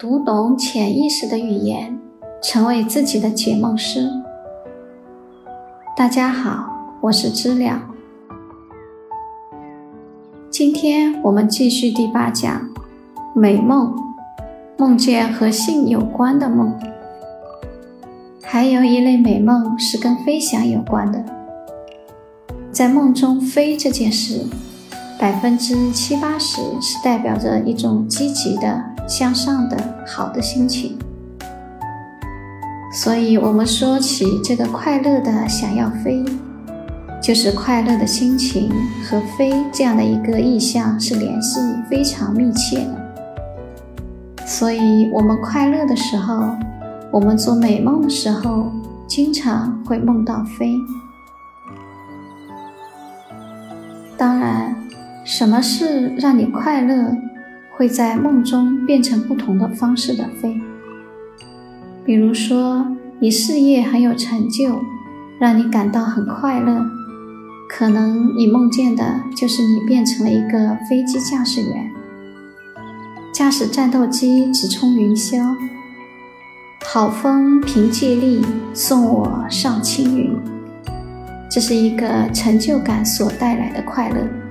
读懂潜意识的语言，成为自己的解梦师。大家好，我是知了。今天我们继续第八讲：美梦，梦见和性有关的梦。还有一类美梦是跟飞翔有关的，在梦中飞这件事。百分之七八十是代表着一种积极的、向上的、好的心情，所以，我们说起这个快乐的想要飞，就是快乐的心情和飞这样的一个意象是联系非常密切的。所以，我们快乐的时候，我们做美梦的时候，经常会梦到飞。当然。什么事让你快乐，会在梦中变成不同的方式的飞？比如说，你事业很有成就，让你感到很快乐，可能你梦见的就是你变成了一个飞机驾驶员，驾驶战斗机直冲云霄，好风凭借力送我上青云，这是一个成就感所带来的快乐。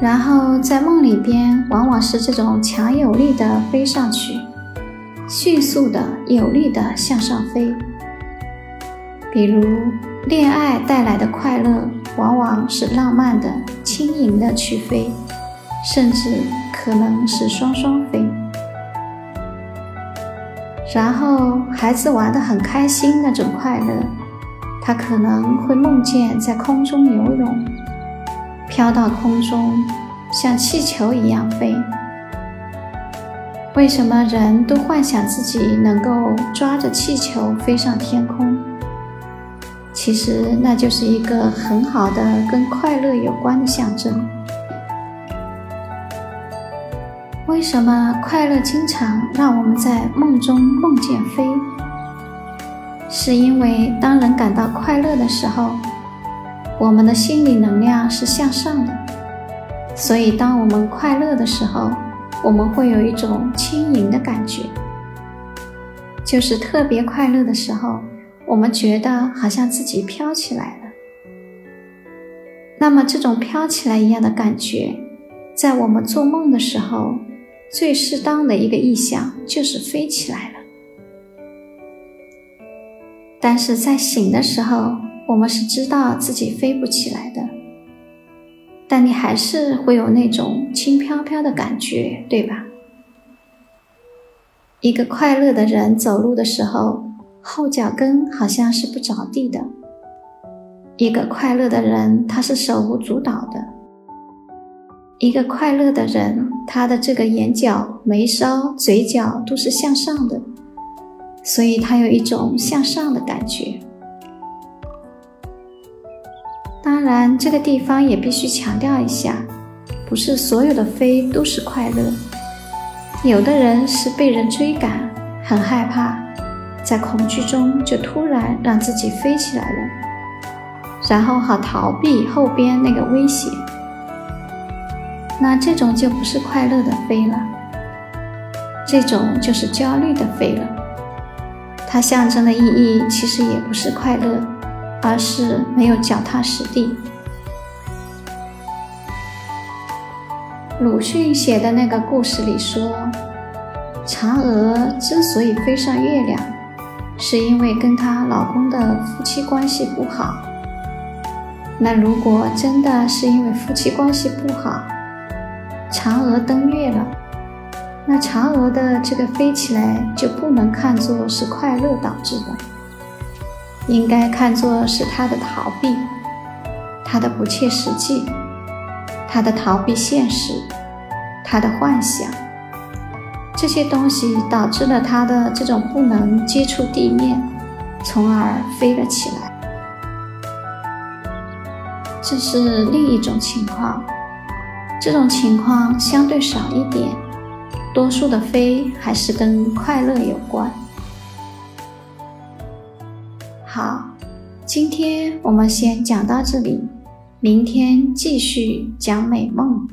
然后在梦里边，往往是这种强有力的飞上去，迅速的、有力的向上飞。比如恋爱带来的快乐，往往是浪漫的、轻盈的去飞，甚至可能是双双飞。然后孩子玩得很开心那种快乐，他可能会梦见在空中游泳。飘到空中，像气球一样飞。为什么人都幻想自己能够抓着气球飞上天空？其实那就是一个很好的跟快乐有关的象征。为什么快乐经常让我们在梦中梦见飞？是因为当人感到快乐的时候。我们的心理能量是向上的，所以当我们快乐的时候，我们会有一种轻盈的感觉。就是特别快乐的时候，我们觉得好像自己飘起来了。那么这种飘起来一样的感觉，在我们做梦的时候，最适当的一个意象就是飞起来了。但是在醒的时候，我们是知道自己飞不起来的，但你还是会有那种轻飘飘的感觉，对吧？一个快乐的人走路的时候，后脚跟好像是不着地的；一个快乐的人，他是手舞足蹈的；一个快乐的人，他的这个眼角、眉梢、嘴角都是向上的，所以他有一种向上的感觉。当然，这个地方也必须强调一下，不是所有的飞都是快乐。有的人是被人追赶，很害怕，在恐惧中就突然让自己飞起来了，然后好逃避后边那个威胁。那这种就不是快乐的飞了，这种就是焦虑的飞了。它象征的意义其实也不是快乐。而是没有脚踏实地。鲁迅写的那个故事里说，嫦娥之所以飞上月亮，是因为跟她老公的夫妻关系不好。那如果真的是因为夫妻关系不好，嫦娥登月了，那嫦娥的这个飞起来就不能看作是快乐导致的。应该看作是他的逃避，他的不切实际，他的逃避现实，他的幻想，这些东西导致了他的这种不能接触地面，从而飞了起来。这是另一种情况，这种情况相对少一点，多数的飞还是跟快乐有关。好，今天我们先讲到这里，明天继续讲美梦。